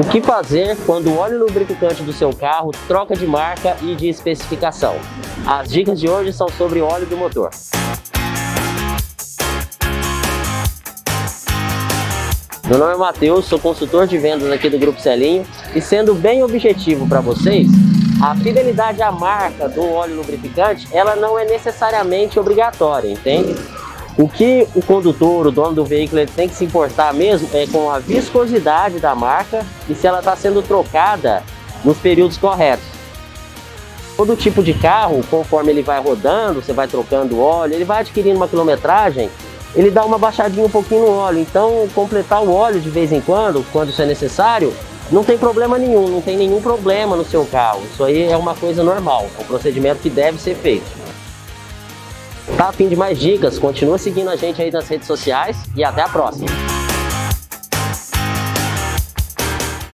O que fazer quando o óleo lubrificante do seu carro troca de marca e de especificação? As dicas de hoje são sobre óleo do motor. Meu nome é Matheus, sou consultor de vendas aqui do Grupo Celinho e sendo bem objetivo para vocês, a fidelidade à marca do óleo lubrificante, ela não é necessariamente obrigatória, entende? O que o condutor, o dono do veículo, ele tem que se importar mesmo é com a viscosidade da marca e se ela está sendo trocada nos períodos corretos. Todo tipo de carro, conforme ele vai rodando, você vai trocando óleo, ele vai adquirindo uma quilometragem, ele dá uma baixadinha um pouquinho no óleo. Então, completar o óleo de vez em quando, quando isso é necessário, não tem problema nenhum, não tem nenhum problema no seu carro. Isso aí é uma coisa normal, é um procedimento que deve ser feito. Tá a fim de mais dicas? Continua seguindo a gente aí nas redes sociais e até a próxima.